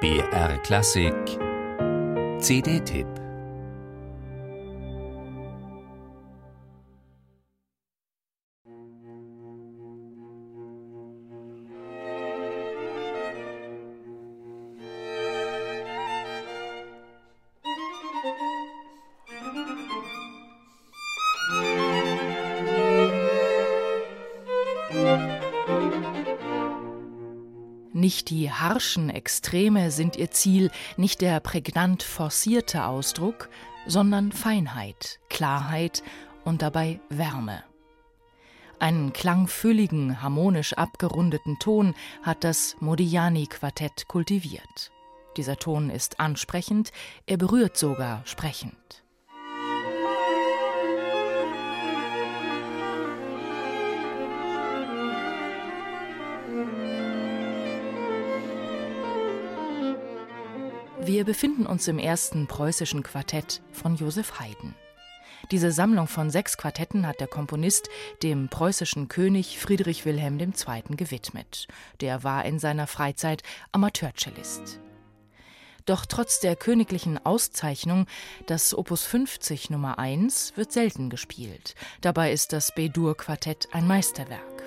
BR Klassik. CD-Tipp Nicht die harschen Extreme sind ihr Ziel, nicht der prägnant forcierte Ausdruck, sondern Feinheit, Klarheit und dabei Wärme. Einen klangfülligen, harmonisch abgerundeten Ton hat das Modigliani-Quartett kultiviert. Dieser Ton ist ansprechend, er berührt sogar sprechend. Wir befinden uns im ersten preußischen Quartett von Josef Haydn. Diese Sammlung von sechs Quartetten hat der Komponist dem preußischen König Friedrich Wilhelm II. gewidmet. Der war in seiner Freizeit Amateurcellist. Doch trotz der königlichen Auszeichnung, das Opus 50 Nummer 1 wird selten gespielt. Dabei ist das B-Dur-Quartett ein Meisterwerk.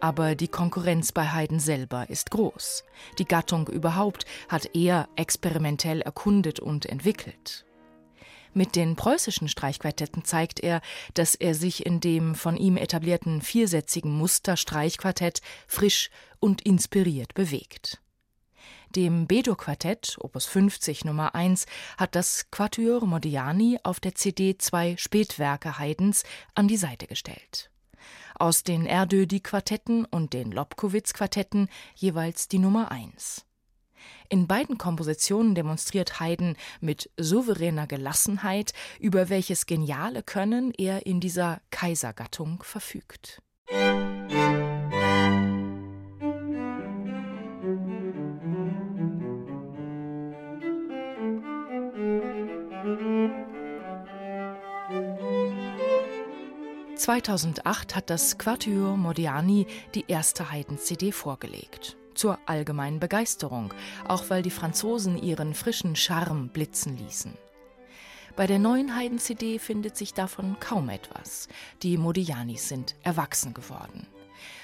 Aber die Konkurrenz bei Haydn selber ist groß. Die Gattung überhaupt hat er experimentell erkundet und entwickelt. Mit den preußischen Streichquartetten zeigt er, dass er sich in dem von ihm etablierten viersätzigen Muster Streichquartett frisch und inspiriert bewegt. Dem Bedo-Quartett, Opus 50 Nummer 1, hat das Quatuor Modigliani auf der CD zwei Spätwerke Haydns an die Seite gestellt aus den Erdödi-Quartetten und den Lobkowitz-Quartetten jeweils die Nummer 1. In beiden Kompositionen demonstriert Haydn mit souveräner Gelassenheit, über welches geniale Können er in dieser Kaisergattung verfügt. Musik 2008 hat das Quatuor Modiani die erste Haydn-CD vorgelegt. Zur allgemeinen Begeisterung, auch weil die Franzosen ihren frischen Charme blitzen ließen. Bei der neuen Haydn-CD findet sich davon kaum etwas. Die Modianis sind erwachsen geworden.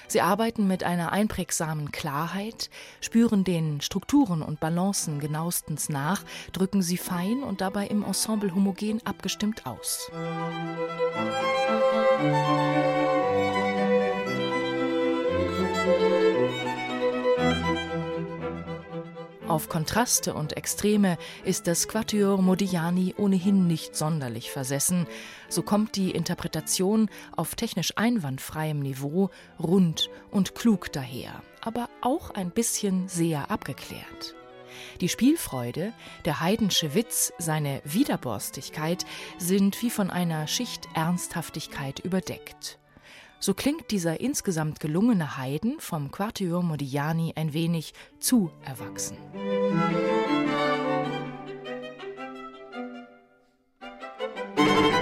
Sie arbeiten mit einer einprägsamen Klarheit, spüren den Strukturen und Balancen genauestens nach, drücken sie fein und dabei im Ensemble homogen abgestimmt aus. Auf Kontraste und Extreme ist das Quatuor Modigliani ohnehin nicht sonderlich versessen, so kommt die Interpretation auf technisch einwandfreiem Niveau rund und klug daher, aber auch ein bisschen sehr abgeklärt. Die Spielfreude, der heidensche Witz, seine Widerborstigkeit sind wie von einer Schicht Ernsthaftigkeit überdeckt so klingt dieser insgesamt gelungene Haydn vom Quartier Modigliani ein wenig zu erwachsen. Musik